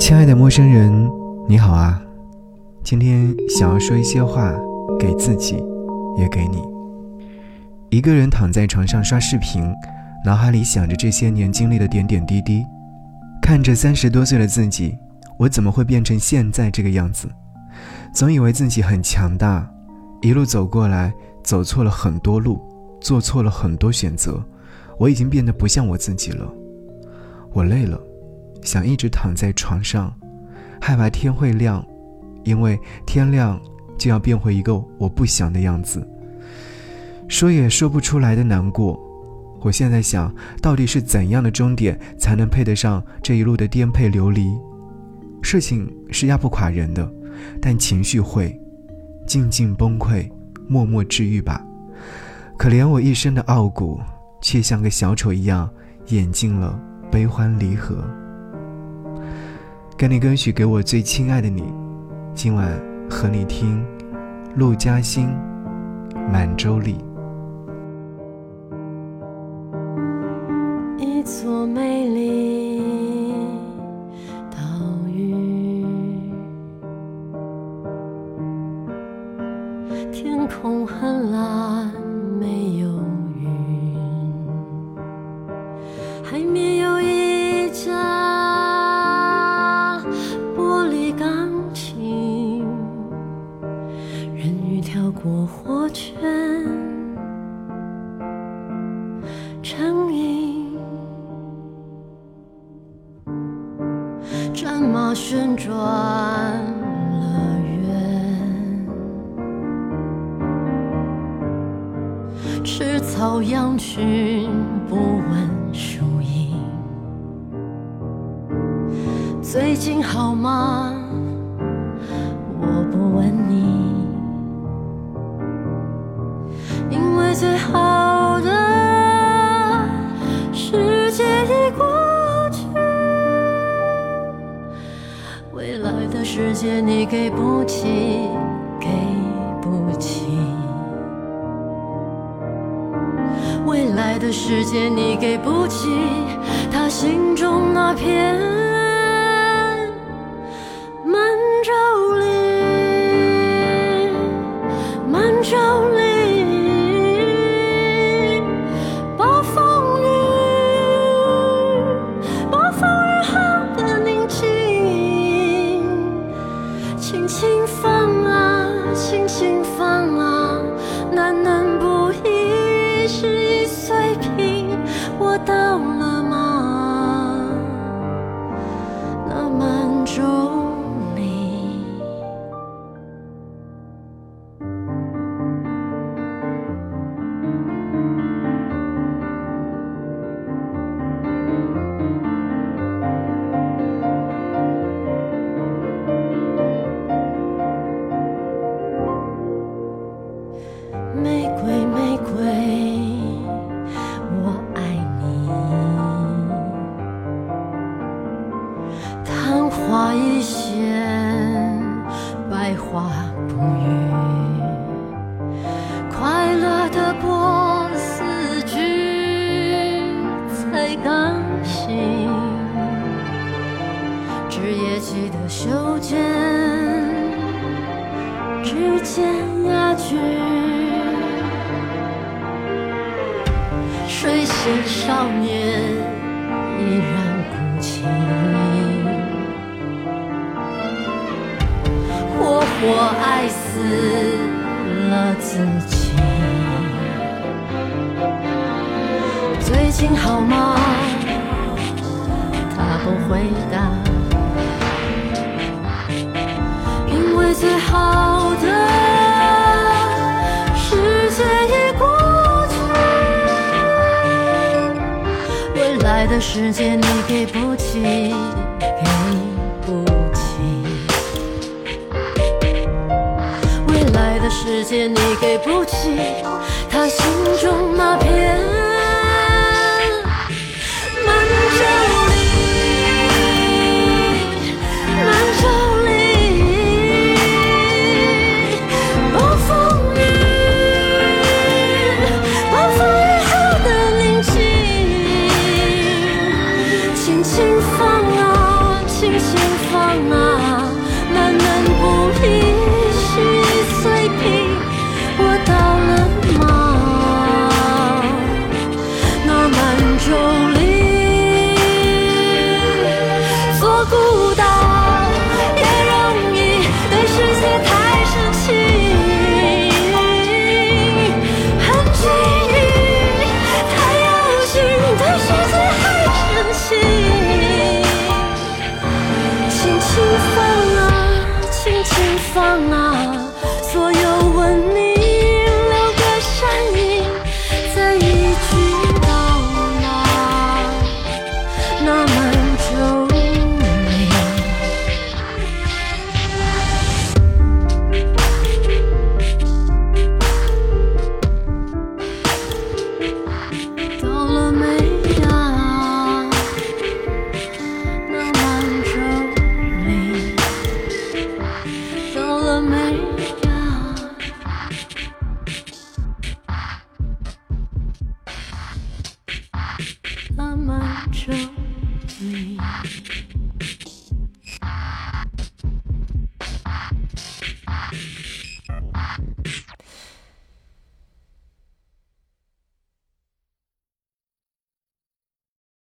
亲爱的陌生人，你好啊！今天想要说一些话，给自己，也给你。一个人躺在床上刷视频，脑海里想着这些年经历的点点滴滴，看着三十多岁的自己，我怎么会变成现在这个样子？总以为自己很强大，一路走过来，走错了很多路，做错了很多选择，我已经变得不像我自己了。我累了。想一直躺在床上，害怕天会亮，因为天亮就要变回一个我不想的样子。说也说不出来的难过。我现在想到底是怎样的终点才能配得上这一路的颠沛流离？事情是压不垮人的，但情绪会静静崩溃，默默治愈吧。可怜我一生的傲骨，却像个小丑一样演尽了悲欢离合。给你歌曲，给我最亲爱的你。今晚和你听陆嘉欣《满洲里》。一座美丽过火圈，成瘾，战马旋转了圆，吃草羊群不问输赢，最近好吗？我不问你。最好的世界已过去，未来的世界你给不起，给不起。未来的世界你给不起，他心中那片满洲叶记得修剪，指尖雅句，水仙少年依然孤寂，活活爱死了自己。最近好吗？他不回答，好的世界已过去，未来的世界你给不起。给不起。未来的世界你给不起，他孤岛也容易对世界太生气，很机遇太用心对世界很生气。轻轻放啊，轻轻放啊，